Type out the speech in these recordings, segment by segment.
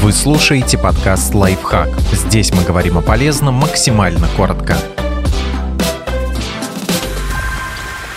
Вы слушаете подкаст «Лайфхак». Здесь мы говорим о полезном максимально коротко.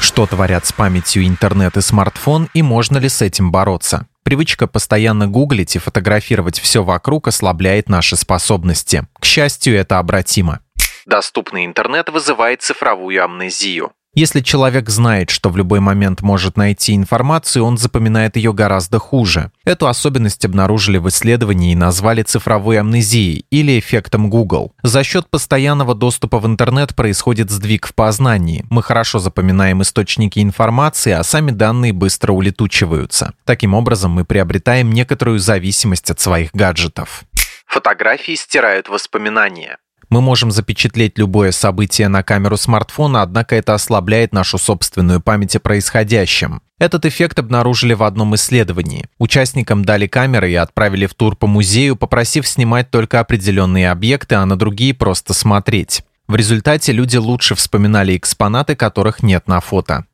Что творят с памятью интернет и смартфон и можно ли с этим бороться? Привычка постоянно гуглить и фотографировать все вокруг ослабляет наши способности. К счастью, это обратимо. Доступный интернет вызывает цифровую амнезию. Если человек знает, что в любой момент может найти информацию, он запоминает ее гораздо хуже. Эту особенность обнаружили в исследовании и назвали цифровой амнезией или эффектом Google. За счет постоянного доступа в интернет происходит сдвиг в познании. Мы хорошо запоминаем источники информации, а сами данные быстро улетучиваются. Таким образом, мы приобретаем некоторую зависимость от своих гаджетов. Фотографии стирают воспоминания. Мы можем запечатлеть любое событие на камеру смартфона, однако это ослабляет нашу собственную память о происходящем. Этот эффект обнаружили в одном исследовании. Участникам дали камеры и отправили в тур по музею, попросив снимать только определенные объекты, а на другие просто смотреть. В результате люди лучше вспоминали экспонаты, которых нет на фото.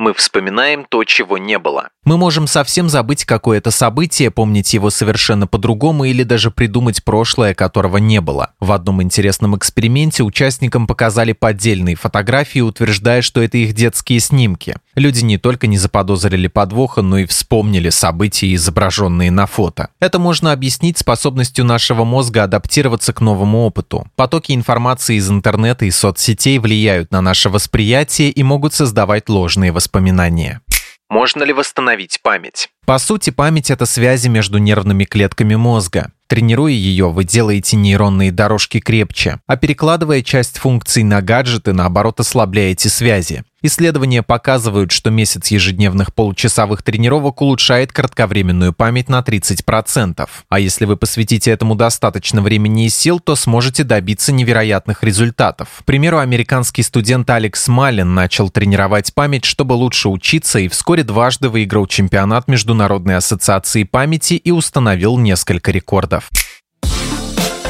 Мы вспоминаем то, чего не было. Мы можем совсем забыть какое-то событие, помнить его совершенно по-другому или даже придумать прошлое, которого не было. В одном интересном эксперименте участникам показали поддельные фотографии, утверждая, что это их детские снимки. Люди не только не заподозрили подвоха, но и вспомнили события, изображенные на фото. Это можно объяснить способностью нашего мозга адаптироваться к новому опыту. Потоки информации из интернета и соцсетей влияют на наше восприятие и могут создавать ложные воспоминания. Можно ли восстановить память? По сути, память – это связи между нервными клетками мозга. Тренируя ее, вы делаете нейронные дорожки крепче, а перекладывая часть функций на гаджеты, наоборот, ослабляете связи. Исследования показывают, что месяц ежедневных получасовых тренировок улучшает кратковременную память на 30%. А если вы посвятите этому достаточно времени и сил, то сможете добиться невероятных результатов. К примеру, американский студент Алекс Малин начал тренировать память, чтобы лучше учиться, и вскоре дважды выиграл чемпионат Международной ассоциации памяти и установил несколько рекордов.